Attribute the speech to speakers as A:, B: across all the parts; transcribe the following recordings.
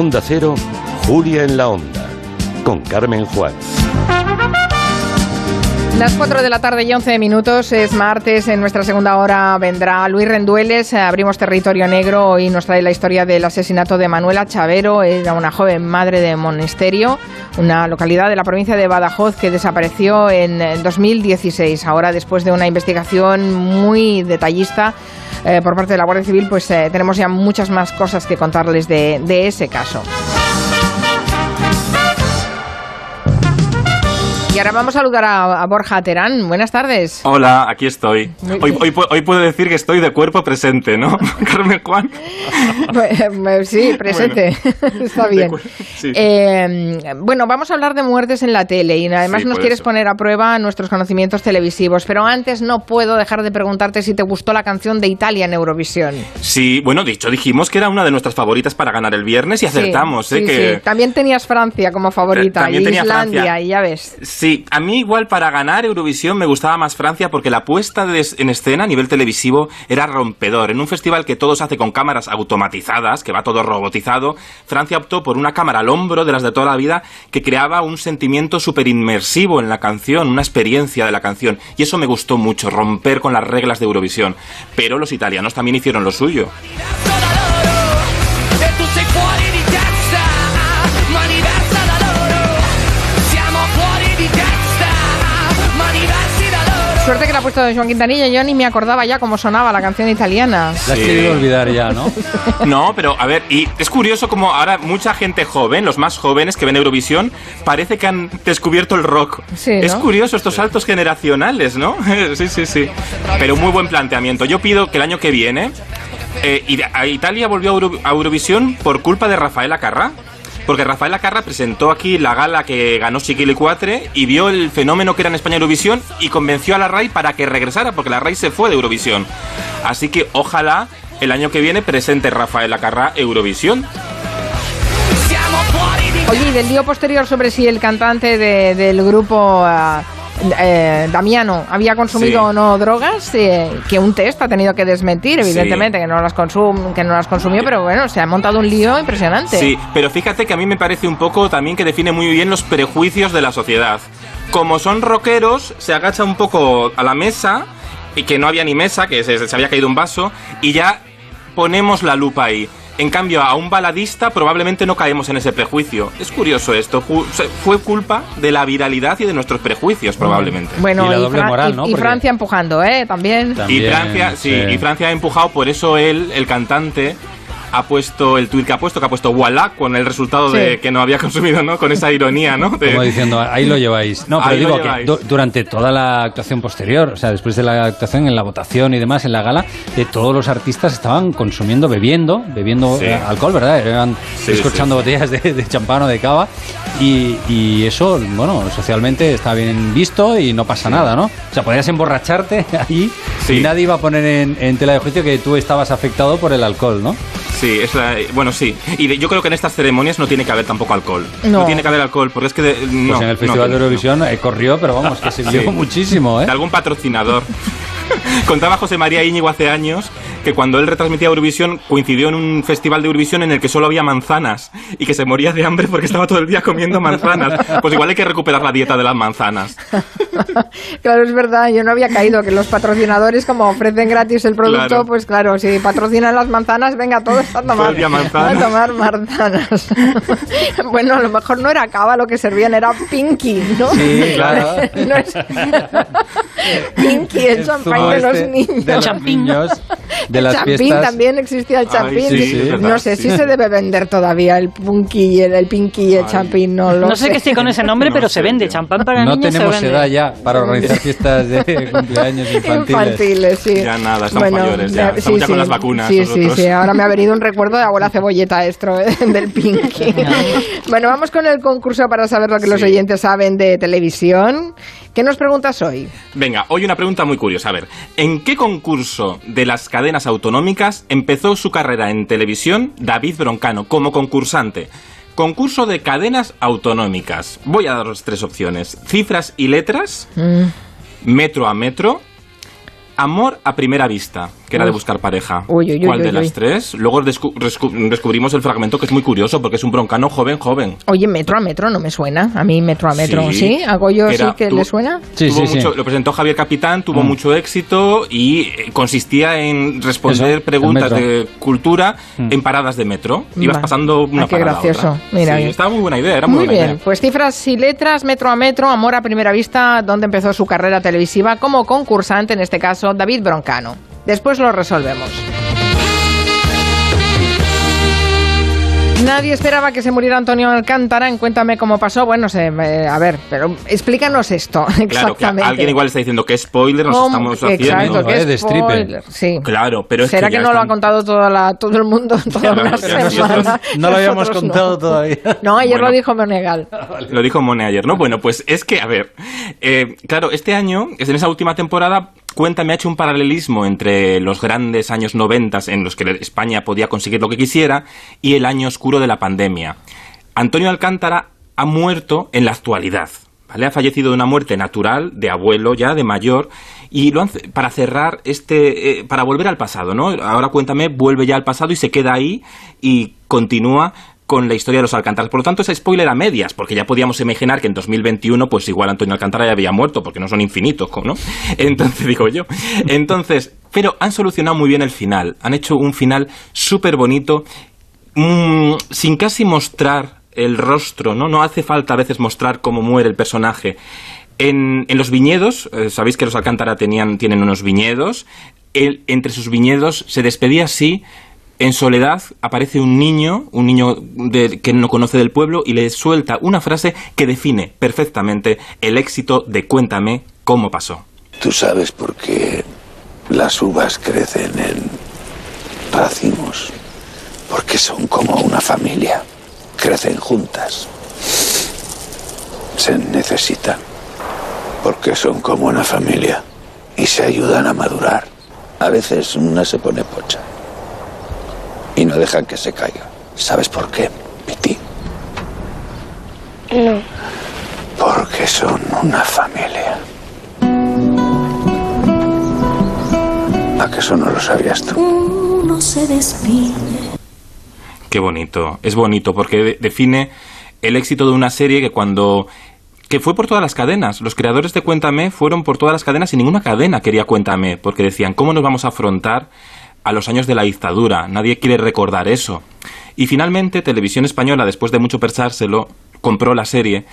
A: Onda Cero, Julia en la Onda, con Carmen Juan.
B: Las 4 de la tarde y 11 minutos, es martes, en nuestra segunda hora vendrá Luis Rendueles, abrimos territorio negro y nos trae la historia del asesinato de Manuela Chavero, era una joven madre de Monesterio, una localidad de la provincia de Badajoz que desapareció en 2016. Ahora, después de una investigación muy detallista eh, por parte de la Guardia Civil, pues eh, tenemos ya muchas más cosas que contarles de, de ese caso. Ahora vamos a saludar a, a Borja Terán. Buenas tardes.
C: Hola, aquí estoy. Hoy, hoy, hoy, puedo decir que estoy de cuerpo presente, ¿no? Carmen Juan.
B: Pues, sí, presente. Bueno, Está bien. Sí. Eh, bueno, vamos a hablar de muertes en la tele y además sí, nos quieres eso. poner a prueba nuestros conocimientos televisivos. Pero antes no puedo dejar de preguntarte si te gustó la canción de Italia en Eurovisión.
C: Sí, bueno, dicho, dijimos que era una de nuestras favoritas para ganar el viernes y acertamos,
B: sí,
C: ¿eh? que...
B: También tenías Francia como favorita
C: También
B: y
C: tenía
B: Islandia
C: Francia.
B: y ya ves.
C: Sí, a mí igual para ganar Eurovisión me gustaba más Francia porque la puesta en escena a nivel televisivo era rompedor. En un festival que todo se hace con cámaras automatizadas, que va todo robotizado, Francia optó por una cámara al hombro de las de toda la vida que creaba un sentimiento súper inmersivo en la canción, una experiencia de la canción. Y eso me gustó mucho, romper con las reglas de Eurovisión. Pero los italianos también hicieron lo suyo.
B: Ha puesto Joan Quintanilla, yo ni me acordaba ya cómo sonaba la canción italiana.
D: La has querido olvidar ya, ¿no?
C: No, pero a ver, y es curioso como ahora mucha gente joven, los más jóvenes que ven Eurovisión, parece que han descubierto el rock.
B: Sí, ¿no?
C: Es curioso estos saltos generacionales, ¿no? sí, sí, sí. Pero muy buen planteamiento. Yo pido que el año que viene eh, a Italia volvió a, Euro a Eurovisión por culpa de Rafael Acarra. Porque Rafael Acarra presentó aquí la gala que ganó Chiquili 4 y vio el fenómeno que era en España Eurovisión y convenció a la RAI para que regresara, porque la RAI se fue de Eurovisión. Así que ojalá el año que viene presente Rafael Acarra Eurovisión.
B: Oye, del lío posterior sobre si el cantante de, del grupo uh, eh, Damiano había consumido
C: Sí.
B: o no drogas, eh, que un test ha tenido que desmentir, evidentemente, que, no las consum que no las consumió, pero bueno, se ha montado un lío impresionante.
C: Sí, pero fíjate que a mí me parece un poco también que define muy bien los prejuicios de la sociedad. Como son rockeros, se agacha un poco a la mesa y que no había ni mesa, que se, se había caído un vaso y ya ponemos la lupa ahí. En cambio, a un baladista probablemente no caemos en ese prejuicio. Es curioso esto. Fue culpa de la viralidad y de nuestros prejuicios, probablemente.
B: Bueno,
D: Y la doble
B: Fran-
D: moral, ¿no?
B: y Francia empujando, ¿eh? También.
C: Y Francia, sí,
D: sí.
C: y Francia ha empujado, por eso él, el cantante, ha puesto el tuit que ha puesto, que ha puesto voilà con el resultado
B: Sí.
C: de que no había consumido, ¿no? Con esa ironía, ¿no? De-
D: Como diciendo, ahí lo lleváis. No, pero
C: Ahí
D: digo que du- durante toda la actuación posterior, o sea, después de la actuación, en la votación y demás, en la gala, eh, todos los artistas estaban consumiendo, bebiendo, bebiendo
C: Sí.
D: eh, alcohol, ¿verdad? Eran
C: Sí,
D: escorchando botellas de, de champán o de cava. Y, y eso, bueno, socialmente está bien visto y no pasa nada, ¿no? O sea, podías emborracharte
C: Sí.
D: y nadie iba a poner en, en tela de juicio que tú estabas afectado por el alcohol, ¿no?
C: Sí, es la- bueno, sí. Y de- yo creo que en estas ceremonias no tiene que haber tampoco alcohol.
B: No.
C: tiene que haber alcohol, porque es que... de- no,
D: Pues en el Festival
C: no,
D: de Eurovisión eh, corrió, pero vamos, que se vio
C: Sí.
D: muchísimo, ¿eh?
C: De algún patrocinador. Contaba José María Íñigo hace años que cuando él retransmitía Eurovisión coincidió en un festival de Eurovisión en el que solo había manzanas y que se moría de hambre porque estaba todo el día comiendo manzanas. Pues igual hay que recuperar la dieta de las manzanas.
B: claro, es verdad, yo no había caído que los patrocinadores, como ofrecen gratis el producto,
C: Claro.
B: pues claro, si patrocinan las manzanas, venga, todos a
C: Todo
B: tomar, a tomar manzanas. bueno, a lo mejor no era cava lo que servían, era Pinky, ¿no?
D: Sí, claro.
B: No es- Pinky, el champán de los niños.
D: De los niños, de las
B: champín
D: fiestas.
B: también existía el
C: Ay,
B: champín.
C: sí, sí, es verdad,
B: no sé
C: sí.
B: si se debe vender todavía el punky y el, el pinky y el
C: Ay.
B: champín, no lo
E: No sé qué sí con ese nombre,
C: No
E: pero
C: sé,
E: se vende.
C: tío.
E: Champán para
D: no
E: niños
D: tenemos
E: se vende.
D: edad ya para organizar fiestas de cumpleaños infantiles.
B: Infantiles, sí.
C: Ya nada, estamos mayores, ya. Estamos ya con las vacunas
B: Sí, sí,
C: nosotros.
B: sí. Ahora me ha venido un recuerdo de abuela cebolleta esto eh, del Pinky. bueno, vamos con el concurso para saber lo que los
C: Sí.
B: oyentes saben de televisión. ¿Qué nos preguntas hoy?
C: Venga, hoy una pregunta muy curiosa. A ver, ¿en qué concurso de las cadenas autonómicas empezó su carrera en televisión David Broncano como concursante? Concurso de cadenas autonómicas. Voy a daros tres opciones. Cifras y letras,
B: Mm.
C: metro a metro, amor a primera vista. que era de buscar pareja.
B: Uy, uy, uy,
C: ¿Cuál de
B: uy,
C: las
B: uy.
C: tres? Luego descu- descubrimos el fragmento que es muy curioso porque es un broncano joven, joven.
B: Oye, metro a metro no me suena. A mí metro a metro,
C: Sí.
B: ¿sí? ¿A Goyo
C: Que
B: sí
C: era-
B: que le suena?
D: Sí, sí,
C: mucho- Lo presentó Javier Capitán, tuvo
D: Mm.
C: mucho éxito y eh, consistía en responder
D: Eso,
C: preguntas de cultura
D: Mm.
C: en paradas de metro. Ibas
B: Vale.
C: pasando una
B: Ah, qué
C: parada a
B: gracioso.
C: otra.
B: Mira
C: sí, estaba muy buena idea, era muy,
B: Muy
C: buena
B: bien,
C: idea.
B: pues cifras y letras, metro a metro, amor a primera vista, donde empezó su carrera televisiva como concursante, en este caso David Broncano. Después lo resolvemos. Nadie esperaba que se muriera Antonio Alcántara. En Cuéntame cómo pasó. Bueno, se, eh, a ver, pero explícanos esto
C: Claro, que
B: exactamente.
C: alguien igual está diciendo que spoiler nos
B: ¿Cómo?
C: estamos haciendo.
B: Exacto,
D: No,
B: que
D: eh, de
B: es
D: stripper.
B: spoiler. Sí.
C: Claro, pero es
B: ¿Será
C: que,
B: que,
C: ya
B: no lo ha contado toda la, todo el mundo toda
C: Claro,
B: una
C: que nosotros
B: semana?
D: No lo habíamos
B: Nosotros no.
D: contado todavía.
B: No, ayer
C: Bueno.
B: lo dijo Monegal.
C: Lo dijo Mone ayer, ¿no? Bueno, pues es que, a ver, eh, claro, este año, es en esa última temporada, Cuéntame ha hecho un paralelismo entre los grandes años 90 en los que España podía conseguir lo que quisiera y el año oscuro de la pandemia. Antonio Alcántara ha muerto en la actualidad. ¿Vale? Ha fallecido de una muerte natural, de abuelo ya, de mayor, y lo han para cerrar este, eh, para volver al pasado, ¿no? Ahora cuéntame, vuelve ya al pasado y se queda ahí y continúa con la historia de los Alcántaras. Por lo tanto, es spoiler a medias, porque ya podíamos imaginar que en 2021, pues igual Antonio Alcántara ya había muerto, porque no son infinitos, ¿no? Entonces, digo yo. Entonces, pero han solucionado muy bien el final. Han hecho un final súper bonito, mm, sin casi mostrar el rostro, ¿no? No hace falta a veces mostrar cómo muere el personaje. En, en los viñedos, eh, sabéis que los Alcántara tenían, tienen unos viñedos, él, entre sus viñedos se despedía así, en soledad aparece un niño, un niño que no conoce del pueblo, y le suelta una frase que define perfectamente el éxito de Cuéntame cómo pasó.
E: Tú sabes por qué las uvas crecen en racimos. Porque son como una familia. Crecen juntas. Se necesitan. Porque son como una familia. Y se ayudan a madurar. A veces una se pone pocha. Y no dejan que se caiga. ¿Sabes por qué, Piti?
F: No.
E: Porque son una familia. ¿A que eso no lo sabías tú?
F: Uno se despide.
C: Qué bonito, es bonito porque de- define el éxito de una serie que cuando que fue por todas las cadenas. Los creadores de Cuéntame fueron por todas las cadenas y ninguna cadena quería Cuéntame, porque decían, ¿cómo nos vamos a afrontar a los años de la dictadura? Nadie quiere recordar eso. Y finalmente Televisión Española, después de mucho pensárselo, compró la serie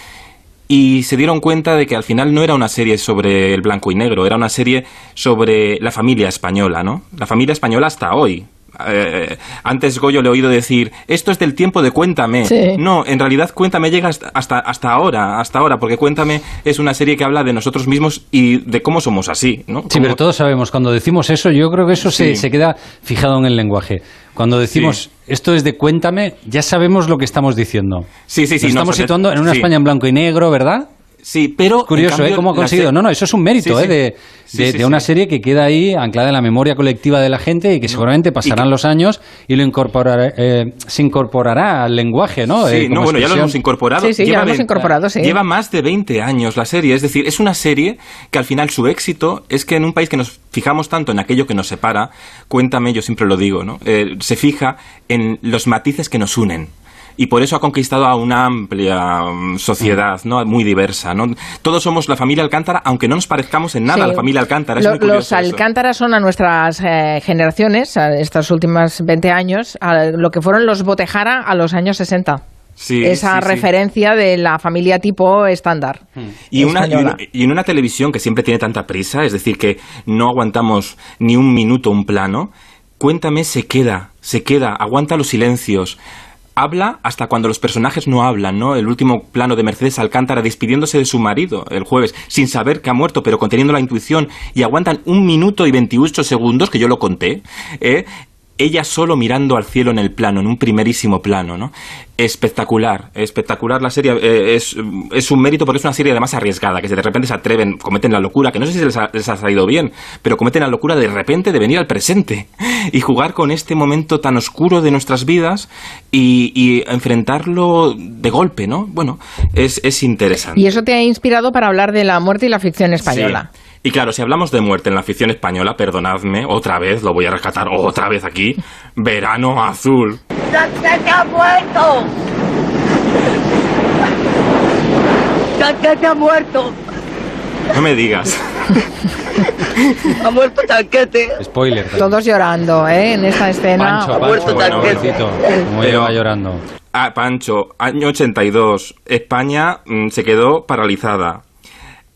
C: y se dieron cuenta de que al final no era una serie sobre el blanco y negro, era una serie sobre la familia española, ¿no? La familia española hasta hoy. Eh, antes Goyo le he oído decir, esto es del tiempo de Cuéntame.
B: Sí.
C: No, en realidad Cuéntame llega hasta, hasta, hasta ahora, hasta ahora, porque Cuéntame es una serie que habla de nosotros mismos y de cómo somos así, ¿no?
D: Sí,
C: Cómo-
D: pero todos sabemos, cuando decimos eso, yo creo que eso se,
C: Sí.
D: se queda fijado en el lenguaje. Cuando decimos
C: Sí.
D: esto es de cuéntame, ya sabemos lo que estamos diciendo.
C: Sí, sí, sí.
D: Nos
C: no,
D: estamos situando en una
C: sí.
D: España en blanco y negro, ¿verdad?
C: Sí, pero...
D: Curioso,
C: cambio,
D: ¿eh? ¿Cómo ha conseguido?
C: se-
D: No, no, eso es un mérito,
C: Sí,
D: ¿eh?
C: sí.
D: De,
C: Sí,
D: de-
C: sí,
D: de una
C: sí.
D: serie que queda ahí anclada en la memoria colectiva de la gente y que seguramente pasarán
C: que-
D: los años y lo incorporará, eh, se incorporará al lenguaje, ¿no?
C: Sí,
D: Eh,
C: no, bueno, ya lo hemos incorporado.
B: Sí, sí, ya lo hemos incorporado, sí.
C: Lleva más de 20 años la serie. Es decir, es una serie que al final su éxito es que en un país que nos fijamos tanto en aquello que nos separa, cuéntame, yo siempre lo digo, ¿no? Eh, se fija en los matices que nos unen. Y por eso ha conquistado a una amplia mm, sociedad, ¿no? Muy diversa, ¿no? Todos somos la familia Alcántara, aunque no nos parezcamos en nada a la familia Alcántara. Es
B: Lo-
C: muy curioso
B: los
C: eso.
B: Alcántara son a nuestras eh, generaciones, a estas últimas 20 años, a lo que fueron los Botejara a los años 60.
C: Sí,
B: Esa
C: sí, sí.
B: referencia de la familia tipo estándar.
C: Y, una, y, una- y en una televisión que siempre tiene tanta prisa, es decir, que no aguantamos ni un minuto un plano, cuéntame, se queda, se queda, aguanta los silencios. Habla hasta cuando los personajes no hablan, ¿no? El último plano de Mercedes Alcántara despidiéndose de su marido el jueves, sin saber que ha muerto, pero conteniendo la intuición, y aguantan un minuto y 28 segundos, que yo lo conté, ¿eh? Ella solo mirando al cielo en el plano, en un primerísimo plano, ¿no? Espectacular, espectacular la serie. eh, es, es un mérito porque es una serie además arriesgada, que de repente se atreven, cometen la locura, que no sé si les ha, les ha salido bien, pero cometen la locura de repente de venir al presente y jugar con este momento tan oscuro de nuestras vidas y, y enfrentarlo de golpe, ¿no? Bueno, es, es interesante.
B: Y eso te ha inspirado para hablar de la muerte y la ficción española.
C: Sí. Y claro, si hablamos de muerte en la ficción española, perdonadme, otra vez, lo voy a rescatar otra vez aquí, Verano Azul.
G: ¡Chanquete ha muerto! ¡Chanquete ha muerto!
C: No me digas.
G: ¡Ha muerto Chanquete!
D: Spoiler.
B: Todos llorando, ¿eh? En esta escena.
D: Pancho,
G: Ha muerto
D: bueno, pobrecito, como
C: Pero-
D: lleva llorando.
C: Ah, Pancho, año 82, España mm, se quedó paralizada.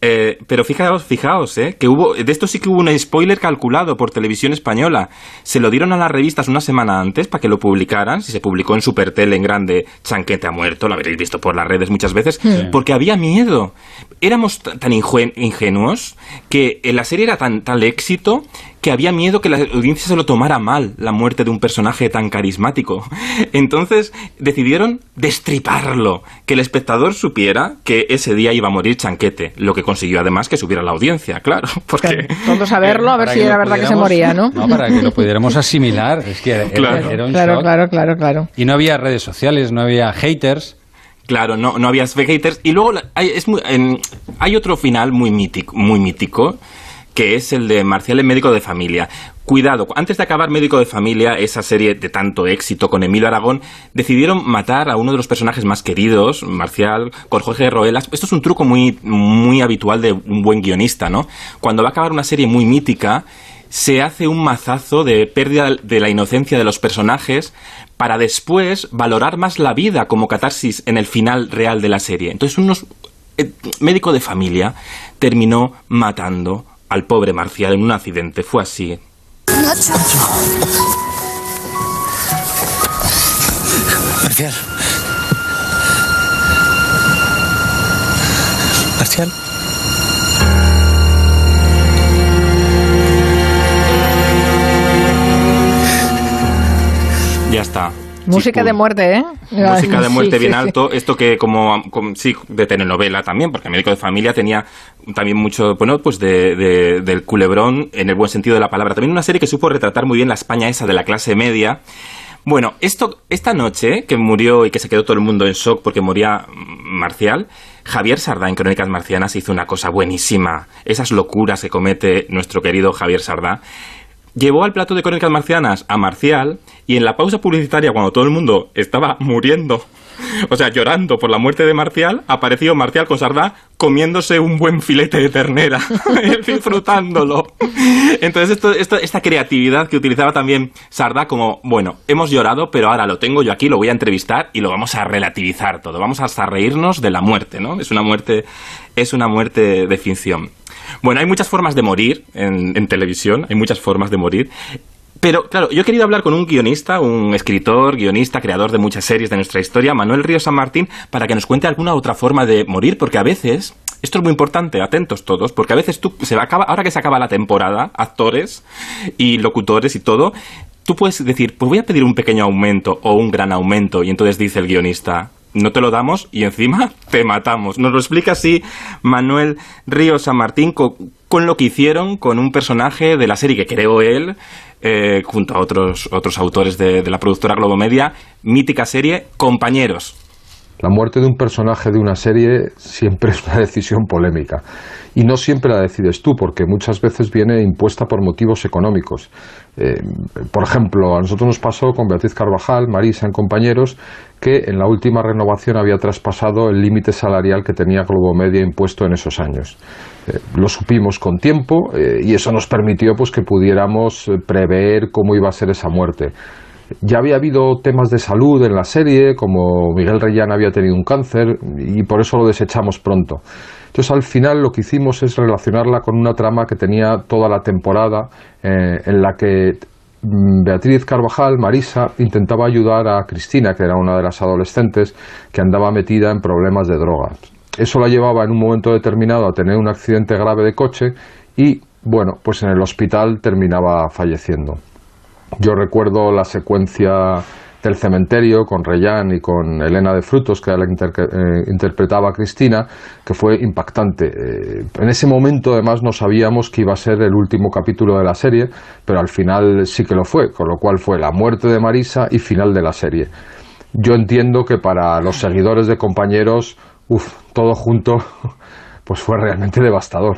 C: Eh, pero fijaos, fijaos, eh, que hubo, de esto sí que hubo un spoiler calculado por televisión española. Se lo dieron a las revistas una semana antes para que lo publicaran. Si se publicó en Supertele en grande, Chanquete ha muerto, lo habréis visto por las redes muchas veces, porque había miedo. Éramos tan ingenuos que en la serie era tan tal éxito que había miedo que la audiencia se lo tomara mal, la muerte de un personaje tan carismático. Entonces decidieron destriparlo, que el espectador supiera que ese día iba a morir Chanquete, lo que consiguió además que subiera la audiencia, claro, porque...
B: Todos a verlo, a ver si era verdad que se moría, ¿no?
D: No, para que lo pudiéramos asimilar. Es que era,
C: Claro.
D: era un
B: Claro,
D: shock.
B: claro, claro, claro.
D: Y no había redes sociales, no había haters.
C: Claro, no, no había haters. Y luego la- hay, es muy- en- hay otro final muy mítico, muy mítico, que es el de Marcial en Médico de Familia. Cuidado, antes de acabar Médico de Familia, esa serie de tanto éxito con Emilio Aragón, decidieron matar a uno de los personajes más queridos, Marcial, con Jorge Roelas. Esto es un truco muy, muy habitual de un buen guionista, ¿no? Cuando va a acabar una serie muy mítica, se hace un mazazo de pérdida de la inocencia de los personajes para después valorar más la vida como catarsis en el final real de la serie. Entonces, unos eh, médico de familia terminó matando al pobre Marcial en un accidente. Fue así.
H: Marcial. Marcial.
C: Ya está.
B: Música de muerte, ¿eh?
C: Música de muerte
B: Sí,
C: bien
B: sí, sí.
C: alto. Esto que como, como- sí, de telenovela también, porque Médico de Familia tenía también mucho, bueno, pues de, de- del culebrón en el buen sentido de la palabra. También una serie que supo retratar muy bien la España esa de la clase media. Bueno, esto, esta noche que murió y que se quedó todo el mundo en shock porque moría Marcial, Javier Sardá en Crónicas Marcianas hizo una cosa buenísima. Esas locuras que comete nuestro querido Javier Sardá. Llevó al plato de Crónicas Marcianas a Marcial y en la pausa publicitaria, cuando todo el mundo estaba muriendo, o sea, llorando por la muerte de Marcial, apareció Marcial con Sardá comiéndose un buen filete de ternera, disfrutándolo. Entonces, esta creatividad que utilizaba también Sardá como, bueno, hemos llorado, pero ahora lo tengo yo aquí, lo voy a entrevistar y lo vamos a relativizar todo. Vamos hasta reírnos de la muerte, ¿no? Es una muerte, es una muerte de ficción. Bueno, hay muchas formas de morir en televisión, hay muchas formas de morir. Pero, claro, yo he querido hablar con un guionista, un escritor, guionista, creador de muchas series de nuestra historia, Manuel Río San Martín, para que nos cuente alguna otra forma de morir, porque a veces, esto es muy importante, atentos todos, porque a veces tú, se acaba, ahora que se acaba la temporada, actores y locutores y todo, tú puedes decir, pues voy a pedir un pequeño aumento o un gran aumento, y entonces dice el guionista, no te lo damos y encima te matamos. Nos lo explica así Manuel Ríos San Martín con, lo que hicieron con un personaje de la serie que creó él, eh, junto a otros, otros autores de, de la productora Globomedia, mítica serie Compañeros.
I: La muerte de un personaje de una serie siempre es una decisión polémica. Y no siempre la decides tú, porque muchas veces viene impuesta por motivos económicos. Eh, por ejemplo, a nosotros nos pasó con Beatriz Carvajal, Marisa en Compañeros, que en la última renovación había traspasado el límite salarial que tenía Globomedia impuesto en esos años. Eh, lo supimos con tiempo eh, y eso nos permitió pues, que pudiéramos prever cómo iba a ser esa muerte. Ya había habido temas de salud en la serie, como Miguel Reyán había tenido un cáncer y por eso lo desechamos pronto. Entonces al final lo que hicimos es relacionarla con una trama que tenía toda la temporada eh, en la que mm, Beatriz Carvajal, Marisa, intentaba ayudar a Cristina, que era una de las adolescentes que andaba metida en problemas de drogas. Eso la llevaba en un momento determinado a tener un accidente grave de coche y, bueno, pues en el hospital terminaba falleciendo. Yo recuerdo la secuencia del cementerio con Reyán y con Elena de Frutos, que la interque- eh, interpretaba a Cristina, que fue impactante. Eh, en ese momento, además, no sabíamos que iba a ser el último capítulo de la serie, pero al final sí que lo fue, con lo cual fue la muerte de Marisa y final de la serie. Yo entiendo que para los seguidores de compañeros, uff, todo junto, pues fue realmente devastador.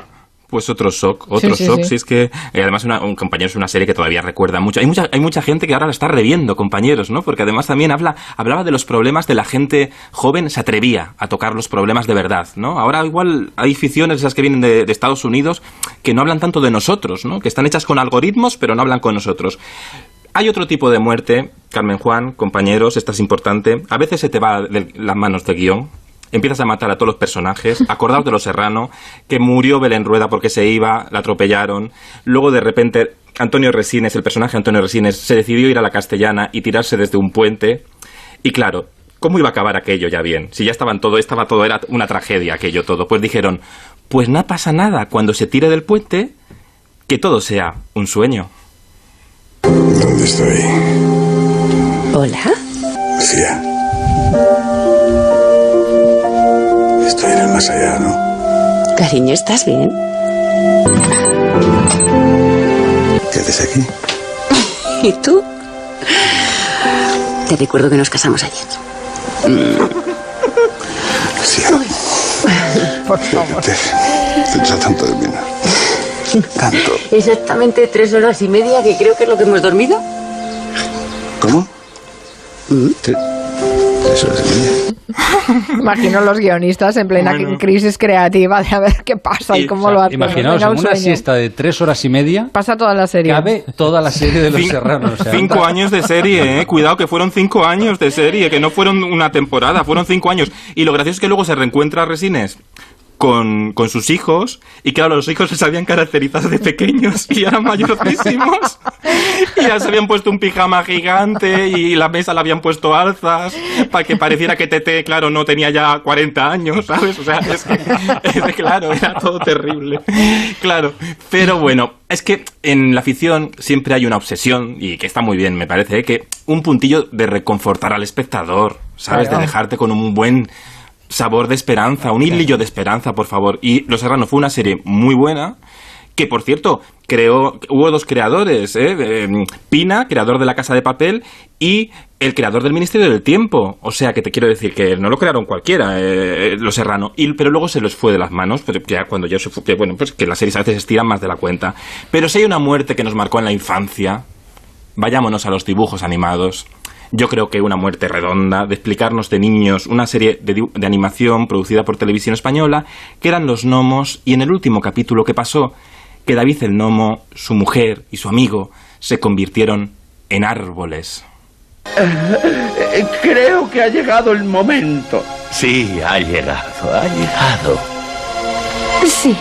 C: Pues otro shock, otro
B: Sí,
C: shock.
B: sí.
C: Si es que, eh, además, una, un compañero es una serie que todavía recuerda mucho. Hay mucha, hay mucha gente que ahora la está reviendo, compañeros, ¿no? Porque además también habla, hablaba de los problemas de la gente joven, se atrevía a tocar los problemas de verdad, ¿no? Ahora igual hay ficciones, esas que vienen de, de Estados Unidos, que no hablan tanto de nosotros, ¿no? Que están hechas con algoritmos, pero no hablan con nosotros. Hay otro tipo de muerte, Carmen Juan, compañeros, esta es importante. A veces se te va de las manos de guion. Empiezas a matar a todos los personajes. Acordaos de Los Serrano, que murió Belén Rueda porque se iba, la atropellaron. Luego, de repente, Antonio Resines, el personaje Antonio Resines, se decidió ir a la castellana y tirarse desde un puente. Y claro, ¿cómo iba a acabar aquello ya bien? Si ya estaban todo, estaba todo, era una tragedia aquello todo. Pues dijeron, pues no pasa nada, cuando se tire del puente, que todo sea un sueño.
H: ¿Dónde estoy?
J: Hola.
H: Lucía. Estoy en el más allá, ¿no?
J: Cariño, ¿estás bien?
H: ¿Qué haces aquí?
J: ¿Y tú? Te recuerdo que nos casamos ayer.
H: Lucía.
B: Por favor.
H: Te, tanto de menos. Tanto.
J: Exactamente tres horas y media, que creo que es lo que hemos dormido.
H: ¿Cómo? Tre- Tres horas y media.
B: Imagino los guionistas en plena
C: Bueno.
B: crisis creativa de a ver qué pasa y
C: Y,
B: cómo
C: o sea,
B: lo hacen.
D: Imaginaos, en
B: un
D: una siesta de tres horas y media
B: Pasa toda la serie.
D: cabe toda la serie de Los
C: Cin-
D: Serranos. o sea,
C: cinco años de serie, eh. Cuidado que fueron cinco años de serie, que no fueron una temporada, fueron cinco años. Y lo gracioso es que luego se reencuentra Resines con, con sus hijos, y claro, los hijos se habían caracterizado de pequeños y eran mayorcísimos. Y ya se habían puesto un pijama gigante y la mesa la habían puesto alzas para que pareciera que Tete, claro, no tenía ya 40 años, ¿sabes? O sea, es que, es que, claro, era todo terrible. Claro, pero bueno, es que en la ficción siempre hay una obsesión, y que está muy bien, me parece, ¿eh? que un puntillo de reconfortar al espectador, ¿sabes?
B: Claro.
C: De dejarte con un buen sabor de esperanza, un hilillo de esperanza, por favor. Y Los Serrano fue una serie muy buena, que por cierto, creó, hubo dos creadores, ¿eh? Eh, Pina, creador de La Casa de Papel, y el creador del Ministerio del Tiempo. O sea, que te quiero decir que no lo crearon cualquiera, eh, Los Serrano. Y, pero luego se los fue de las manos, pero ya cuando ya se fue, que, bueno, pues que las series a veces estiran más de la cuenta. Pero si hay una muerte que nos marcó en la infancia, vayámonos a los dibujos animados. Yo creo que una muerte redonda, de explicarnos de niños una serie de, de animación producida por Televisión Española, que eran los gnomos, y en el último capítulo que pasó, que David el gnomo, su mujer y su amigo se convirtieron en árboles.
K: Creo que ha llegado el momento.
E: Sí, ha llegado, ha llegado.
F: Sí.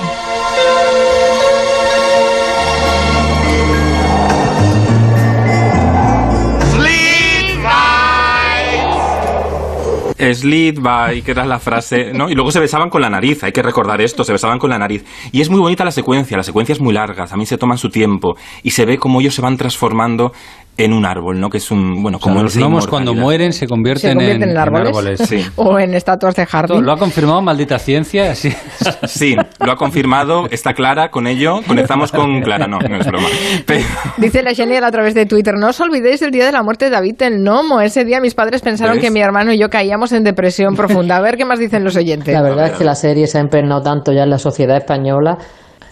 C: Sleep by, que era la frase, ¿no? Y luego se besaban con la nariz, hay que recordar esto, se besaban con la nariz. Y es muy bonita la secuencia, la secuencia es muy larga, también se toman su tiempo y se ve cómo ellos se van transformando en un árbol, ¿no? Que es un, bueno,
D: o sea,
C: como
D: los gnomos cuando mueren se convierten,
B: ¿Se convierten en, árboles?
C: Sí.
B: o en estatuas de jardín.
D: Lo ha confirmado maldita ciencia, así.
C: Sí, lo ha confirmado, está Clara con ello, conectamos con Clara, no, no es broma. Pero-
B: Dice la Genial a través de Twitter, no os olvidéis del día de la muerte de David el Gnomo. Ese día mis padres pensaron
C: ¿Ves?
B: que mi hermano y yo caíamos en depresión profunda. A ver qué más dicen los oyentes.
L: La verdad es que la serie se ha impregnado tanto ya en la sociedad española.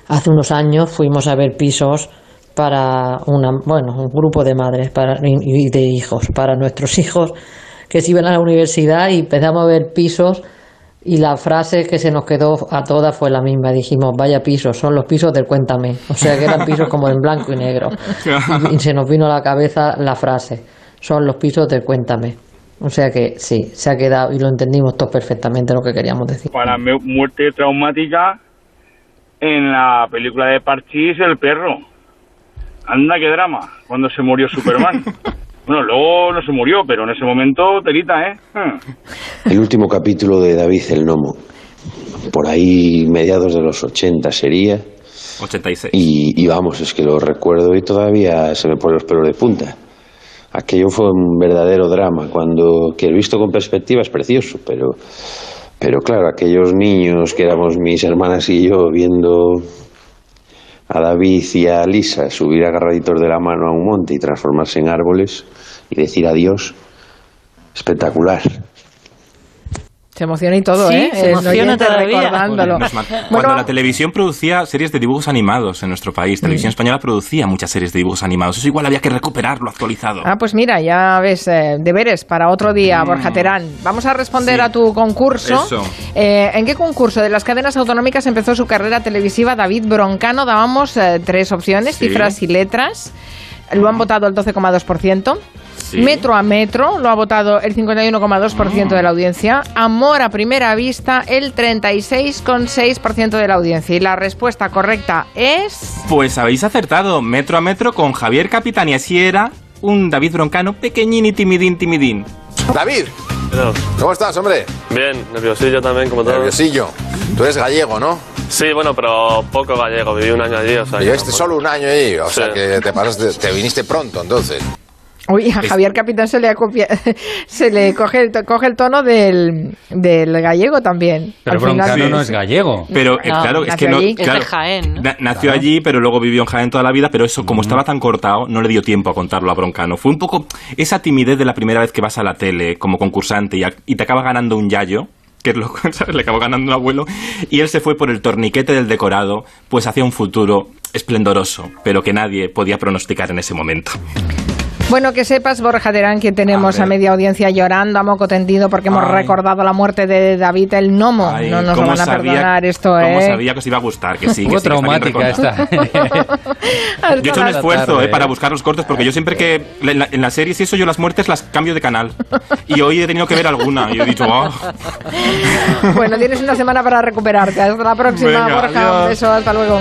L: Hace unos años fuimos a ver pisos para una, bueno, un grupo de madres para, y de hijos, para nuestros hijos que se iban a la universidad y empezamos a ver pisos y la frase que se nos quedó a todas fue la misma. Dijimos, vaya pisos, son los pisos del Cuéntame. O sea que eran pisos como en blanco y negro. Y, y se nos vino a la cabeza la frase, son los pisos del Cuéntame. O sea que sí, se ha quedado y lo entendimos todos perfectamente lo que queríamos decir.
K: Para mi muerte traumática en la película de Parchís, El perro. Anda, qué drama, cuando se murió Superman. bueno, luego no se murió, pero en ese momento, telita, ¿eh? Hmm.
M: El último capítulo de David el Nomo, por ahí mediados de los 80 sería,
C: 86.
M: Y, y vamos, es que lo recuerdo y todavía se me ponen los pelos de punta. Aquello fue un verdadero drama, cuando que visto con perspectiva es precioso, pero, pero claro, aquellos niños que éramos mis hermanas y yo viendo a David y a Lisa subir agarraditos de la mano a un monte y transformarse en árboles y decir adiós, espectacular.
B: Se emociona y todo,
N: Sí,
B: ¿eh?
N: se emociona
B: recordándolo.
C: Nos ma-
B: Bueno,
C: Cuando la televisión producía series de dibujos animados en nuestro país, Televisión Española producía muchas series de dibujos animados. Eso igual había que recuperarlo actualizado.
B: Ah, pues mira, ya ves, eh, deberes para otro día, Borja Terán. Vamos a responder
C: Sí.
B: a tu concurso.
C: Eso.
B: Eh, ¿En qué concurso de las cadenas autonómicas empezó su carrera televisiva David Broncano? Dábamos eh, tres opciones,
C: Sí.
B: cifras y letras. Lo han votado el 12,2%.
C: Sí.
B: Metro a metro lo ha votado el 51,2% de la audiencia. Amor a primera vista el 36,6% de la audiencia. Y la respuesta correcta es...
C: Pues habéis acertado, metro a metro con Javier Capitán y así era un David Broncano pequeñín y timidín, timidín.
O: David, ¿cómo estás, hombre?
P: Bien, nerviosillo también, como todo.
O: Nerviosillo. Tú eres gallego, ¿no?
P: Sí, bueno, pero poco gallego. Viví un año allí, o sea...
O: Viviste
P: tampoco-
O: solo un año ahí, o sea que te pasaste, te viniste pronto, entonces.
B: Uy, a Javier Capitán se le, acopia- se le coge, el, to- coge el tono del, del gallego también.
D: Pero
B: Al final-
D: Broncano
C: Sí.
D: no es gallego.
C: Pero eh,
B: No,
C: claro, es
B: nació
C: que no.
B: allí.
N: Es de Jaén, ¿no?
C: na- nació allí, pero luego vivió en Jaén toda la vida, pero eso, como estaba tan cortado, no le dio tiempo a contarlo a Broncano. Fue un poco esa timidez de la primera vez que vas a la tele como concursante y, a- y te acaba ganando un yayo. Que es lo ¿sabes? le acabó ganando un abuelo. Y él se fue por el torniquete del decorado, pues hacia un futuro esplendoroso, pero que nadie podía pronosticar en ese momento.
B: Bueno, que sepas, Borja Terán, que tenemos a,
C: A
B: media audiencia llorando a moco tendido porque hemos
C: Ay.
B: recordado la muerte de David el Nomo.
C: Ay,
B: no nos lo
C: ¿cómo
B: van a
C: sabía-
B: perdonar esto,
C: cómo
B: ¿eh?
C: sabía que os iba a gustar, que sí,
D: Un
C: que sí, que
D: traumática
C: recordado.
D: esta.
C: Yo he hecho un esfuerzo
D: tarde,
C: eh, para buscar los cortes porque yo siempre que en, la- en las series y eso yo las muertes las cambio de canal y hoy he tenido que ver alguna y he dicho "Ah".
B: Bueno, tienes una semana para recuperarte. Hasta la próxima,
C: Venga,
B: Borja. Un
C: adiós.
B: beso, hasta luego.